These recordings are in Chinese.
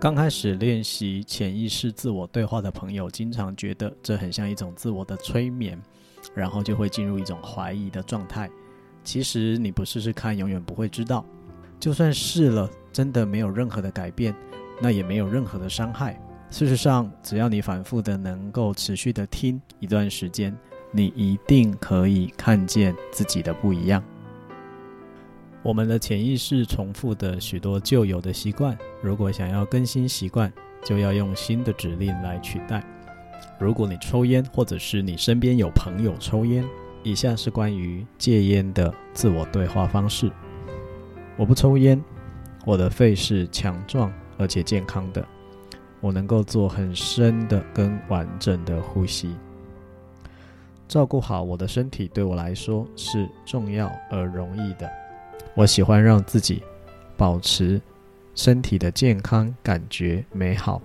刚开始练习潜意识自我对话的朋友，经常觉得这很像一种自我的催眠，然后就会进入一种怀疑的状态。其实你不试试看，永远不会知道。就算试了，真的没有任何的改变，那也没有任何的伤害。事实上，只要你反复的能够持续的听一段时间，你一定可以看见自己的不一样。我们的潜意识重复的许多旧有的习惯，如果想要更新习惯，就要用新的指令来取代。如果你抽烟，或者是你身边有朋友抽烟，以下是关于戒烟的自我对话方式：我不抽烟，我的肺是强壮而且健康的，我能够做很深的跟完整的呼吸。照顾好我的身体对我来说是重要而容易的。我喜欢让自己保持身体的健康，感觉美好。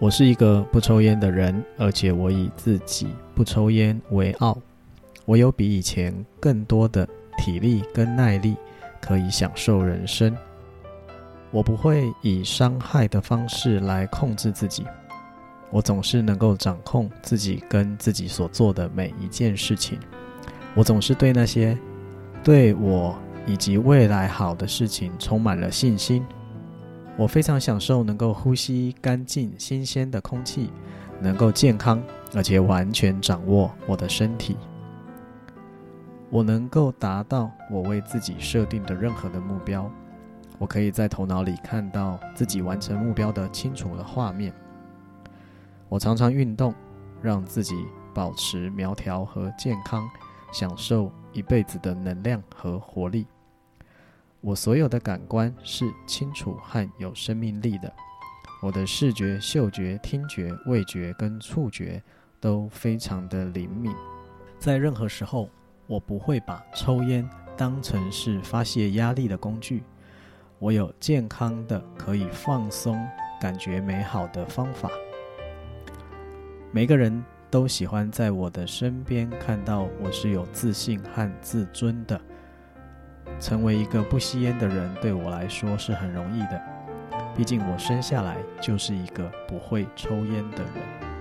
我是一个不抽烟的人，而且我以自己不抽烟为傲。我有比以前更多的体力跟耐力，可以享受人生。我不会以伤害的方式来控制自己，我总是能够掌控自己跟自己所做的每一件事情。我总是对那些对我。以及未来好的事情充满了信心。我非常享受能够呼吸干净、新鲜的空气，能够健康，而且完全掌握我的身体。我能够达到我为自己设定的任何的目标。我可以在头脑里看到自己完成目标的清楚的画面。我常常运动，让自己保持苗条和健康，享受一辈子的能量和活力。我所有的感官是清楚和有生命力的。我的视觉、嗅觉、听觉、味觉跟触觉都非常的灵敏。在任何时候，我不会把抽烟当成是发泄压力的工具。我有健康的、可以放松、感觉美好的方法。每个人。都喜欢在我的身边看到我是有自信和自尊的。成为一个不吸烟的人对我来说是很容易的，毕竟我生下来就是一个不会抽烟的人。